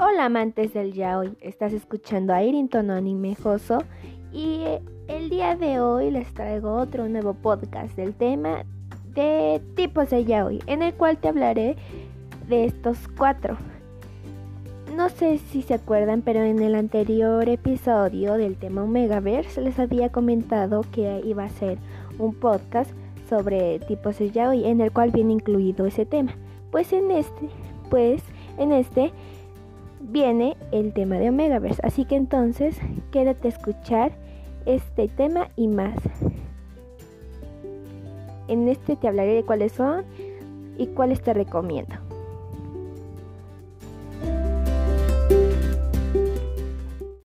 Hola amantes del yaoi, estás escuchando a Irinton Animejoso y el día de hoy les traigo otro nuevo podcast del tema de tipos de yaoi, en el cual te hablaré de estos cuatro. No sé si se acuerdan, pero en el anterior episodio del tema Omegaverse les había comentado que iba a ser un podcast sobre tipos de yaoi, en el cual viene incluido ese tema. Pues en este, pues en este viene el tema de Omegaverse. Así que entonces quédate a escuchar este tema y más. En este te hablaré de cuáles son y cuáles te recomiendo.